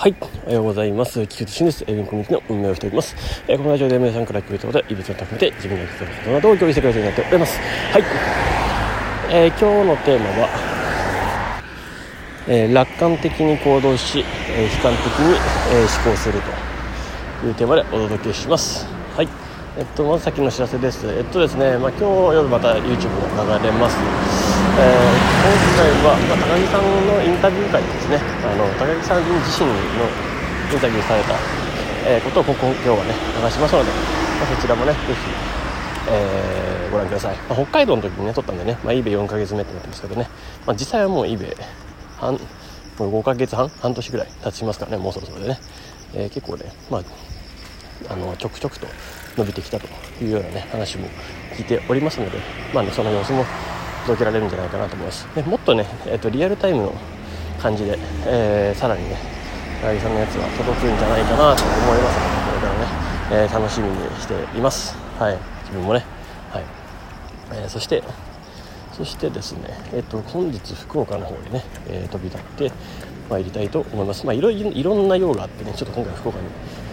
はい、おはようございます。菊池俊です。エビンコミュニティの運営をしております。えー、このラジオで皆さんから聞くことで、異物を高めて自分が生きていることなどを共有してくれるようになっております。はい。えー、今日のテーマは、えー、楽観的に行動し、え悲観的に、え思考するというテーマでお届けします。はい。えっと、まず先の知らせです。えっとですね、まあ、今日夜また YouTube が流れます。えー、今回は、まあ、高木さんのインタビュー会ですね。あの高木さん自身のインタビューされた、えー、ことをここ今日はね流しますので、まあ、そちらもねぜひ、えー、ご覧ください、まあ、北海道の時にね撮ったんでね、まあ、eBay4 ヶ月目ってなってますけどね、まあ、実際はもう eBay 半もう5ヶ月半半年ぐらい経ちますからねもうそろそろでね、えー、結構ねまああのちょくちょくと伸びてきたというようなね話も聞いておりますので、まあね、その様子も届けられるんじゃないかなと思います。でもっとね、えーと、リアルタイムの感じで、えー、さらにね八木さんのやつは届くんじゃないかなと思います。のでこれからね、えー、楽しみにしています。はい。自分もね。はい、えー、そしてそしてですね、えーと、本日福岡の方にね、えー、飛び立って参りたいと思います。まあいろいろんな用があってねちょっと今回福岡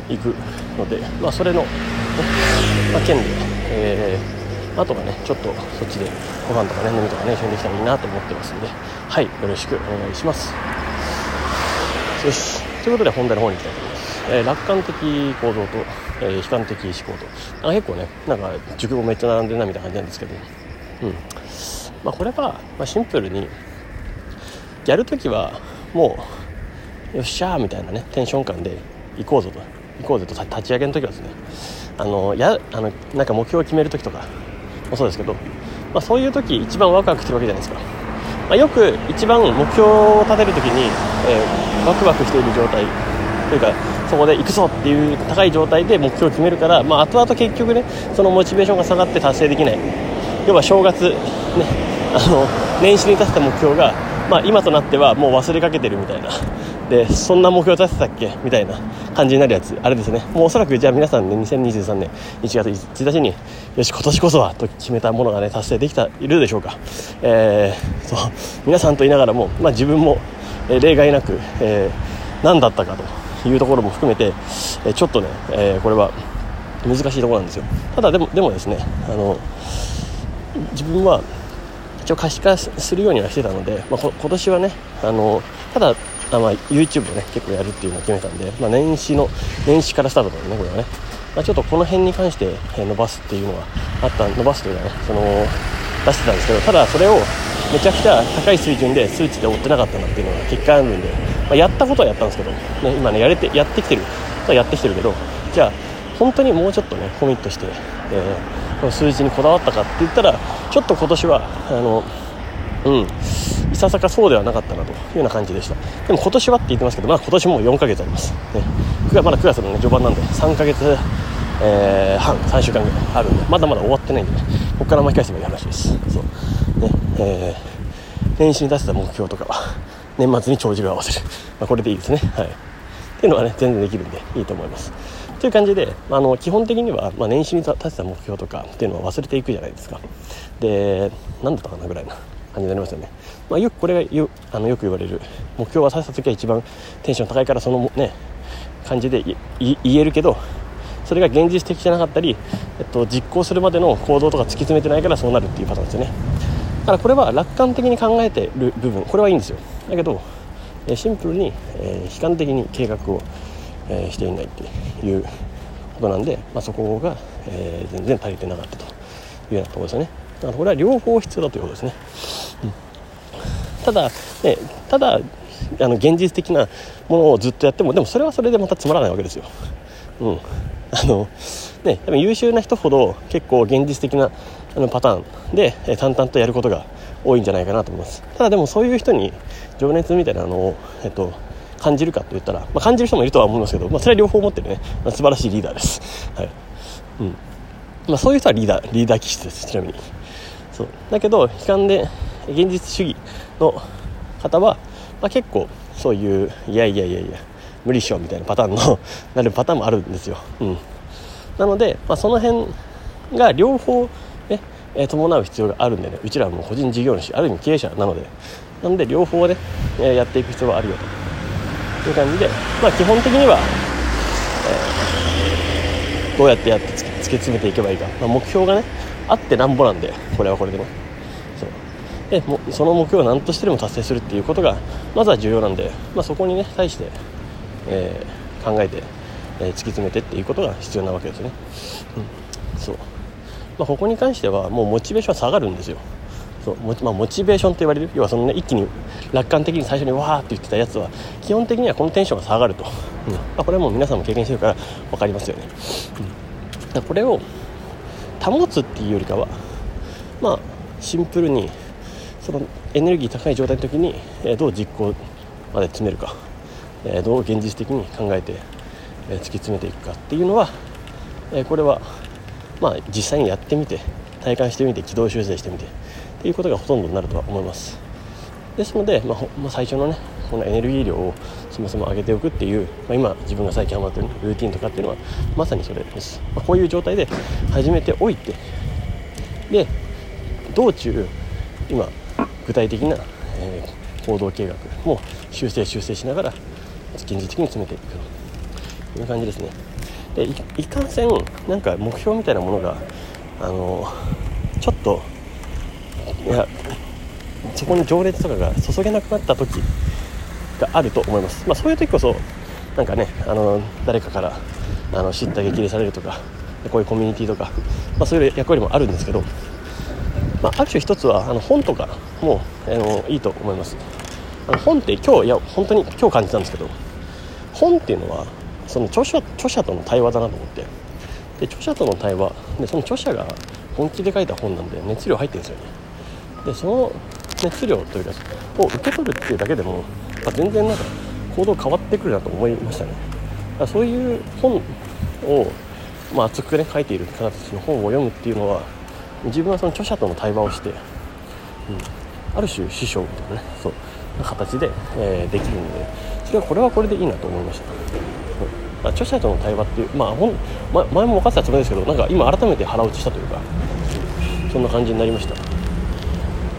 に行くのでまあそれの、ねまあ、件で、えーあとはねちょっとそっちでご飯とかね飲みとかね一緒にできたらいいなと思ってますんで。はいよろしくお願いします。よし。ということで本題の方に行きたいと思います、えー、楽観的行動と、えー、悲観的思考と。あ結構ねなんか熟語めっちゃ並んでるなみたいな感じなんですけど。うん。まあこれは、まあ、シンプルにやるときはもうよっしゃーみたいなねテンション感で行こうぞと。行こうぜと立ち上げの時はですね。あのやあのなんか目標を決める時とかもそうですけど、まあ、そういう時一番ワクワクしてるわけじゃないですか、まあ、よく一番目標を立てる時に、えー、ワクワクしている状態。というかそこで行くぞっていう高い状態で目標を決めるから、まあ、後々結局ねそのモチベーションが下がって達成できない。要は正月ねあの年始に立てた目標が、まあ、今となってはもう忘れかけてるみたいな。でそんな目標立てたっけ？みたいな感じになるやつあれですね。もうおそらくじゃあ皆さんね2023年1月1日によし今年こそはと決めたものがね達成できたいるでしょうか、えー、そう皆さんと言いながらも、まあ、自分も、え、例外なく、えー、何だったかというところも含めて、えちょっとね、えこれは難しいところなんですよ。ただでもでもですねあの自分は一応可視化するようにはしてたので、まあ、今年はねあのただあ、まあ、YouTube をね結構やるっていうのを決めたんで、まあ、年始の年始からスタートだよねこれはね、まあ、ちょっとこの辺に関して伸ばすっていうのはあった伸ばすというかねその出してたんですけどただそれをめちゃくちゃ高い水準で数値で追ってなかったなっていうのが結果あるんで、まあ、やったことはやったんですけど、ね、今ねやれてやってきてるとはやってきてるけどじゃあ本当にもうちょっとねコミットして、えー、この数字にこだわったかって言ったらちょっと今年はあのうん。いささかそうではなかったなというような感じでしたでも今年はって言ってますけどまあ今年も4ヶ月あります、ね、9まだ9月の、ね、序盤なんで3ヶ月、えー、半3週間ぐらいあるんでまだまだ終わってないんでねここから巻き返せばいい話ですそうねえー、年始に出せた目標とかは年末に帳尻を合わせる、まあ、これでいいですねはいっていうのはね全然できるんでいいと思いますという感じで、あの基本的には、まあ、年始に立てた目標とかっていうのは忘れていくじゃないですかで何だったかなぐらいな感じになりますよね、まあ、よくこれがよあのよく言われる。目標は立てた時は一番テンション高いからそのね感じで言えるけどそれが現実的じゃなかったり、えっと、実行するまでの行動とか突き詰めてないからそうなるっていうパターンですよね。だからこれは楽観的に考えてる部分。これはいいんですよ。だけどシンプルに、えー、悲観的に計画を、えー、していないっていうことなんで、まあ、そこが、えー、全然足りてなかったというようなところですよね。だからこれは両方必要だということですね、ただねただあの現実的なものをずっとやってもでもそれはそれでまたつまらないわけですよ、うん、あのね多分優秀な人ほど結構現実的なあのパターンで、淡々とやることが多いんじゃないかなと思います。ただでもそういう人に情熱みたいなのを、えっと、感じるかと言ったら、まあ、感じる人もいるとは思いますけど、まあ、それは両方持ってるね、まあ、素晴らしいリーダーです、はい。うん。まあ、そういう人はリーダーリーダー気質です。ちなみに。そう。だけど悲観で現実主義の方は、まあ、結構そういういやいやいやいや無理しようみたいなパターンの なるパターンもあるんですよ、うん、なので、まあ、その辺が両方ね、え伴う必要があるんでねうちらはもう個人事業主ある意味経営者なので。なので両方ね、えやっていく必要はあるよと。いう感じで、まあ、基本的には、えー、どうやってやって突き詰めていけばいいか、まあ、目標がねあってなんぼなんでこれはこれでね。でその目標を何としてでも達成するっていうことがまずは重要なんで、まあ、そこにね対して、えー、考えて、えー、突き詰めてっていうことが必要なわけですね、うん、そう、まあ、ここに関してはもうモチベーション下がるんですよ。そう。モ,、まあ、モチベーションと言われる？要はその、ね、一気に楽観的に最初にわーって言ってたやつは基本的にはこのテンションが下がると、うん。まあ、これはもう皆さんも経験してるから分かりますよね、うん、これを保つっていうよりかはまあシンプルにそのエネルギー高い状態の時に、えどう実行まで詰めるか、えどう現実的に考えて、え突き詰めていくかっていうのは、えこれはまあ実際にやってみて体感してみて軌道修正してみてっていうことがほとんどになるとは思います。ですので、まあ、まあ、最初のねこのエネルギー量をそもそも上げておくっていう、まあ、今自分が最近ハマってるルーティンとかっていうのはまさにそれです、まあ、こういう状態で始めておいてで道中今具体的な、えー、行動計画も修正修正しながら現実的に詰めていくと。いう感じですね。でいかんせんなんか目標みたいなものがあのちょっといやそこに情熱とかが注げなくなった時があると思います、まあ、そういう時こそなんかねあの誰かからあの知った激励されるとかこういうコミュニティとか、まあ、そういう役割もあるんですけど、まあ、ある種一つはあの本とかもあのいいと思います。あの本って今日いや本当に今日感じたんですけど本っていうのはその著者著者との対話だなと思って。で著者との対話でその著者が本気で書いた本なんで熱量入ってるんですよね。でその熱量というかを受け取るっていうだけでも、まあ、全然なんか行動変わってくるなと思いましたね。だそういう本を、まあ、熱くね書いている方たちの本を読むっていうのは自分はその著者との対話をして、うん、ある種師匠みたいなねそう形で、えー、できるのでそれはこれはこれでいいなと思いました、う。ん、著者との対話っていうまあ本、ま、前も分かってたつもりですけどなんか今改めて腹落ちしたというか、うん、そんな感じになりました。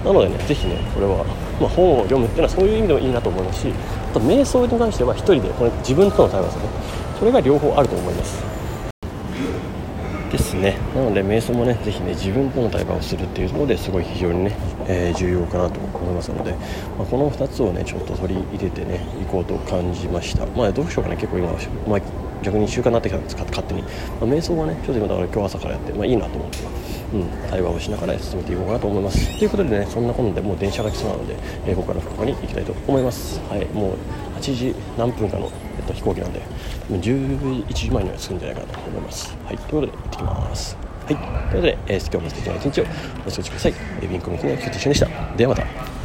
なのでね是非ねこれは、まあ、本を読むっていうのはそういう意味でもいいなと思いますしあと瞑想に関しては1人でこれ自分との対話ですね。それが両方あると思います。ですね。なので瞑想もね是非ね自分との対話をするっていうところですごい非常にね、えー、重要かなと思いますので、まあ、この2つをねちょっと取り入れてねいこうと感じました。まあどうしようかね結構今、まあ、逆に習慣になってきたんですか勝手に、まあ、瞑想はねちょっと今だから今日朝からやって、まあ、いいなと思ってます。うん、対話をしながら進めていこうかなと思います。ということでねそんなことでもう電車が来そうなので、えー、ここから福岡に行きたいと思います。はいもう8時何分かの、えっと、飛行機なんで11時前には着くんじゃないかなと思います。はいということで行ってきます。はいということで、えー、今日も素敵な一日をお過ごしください、ウィ、ンコミキの菊池俊でした。ではまた。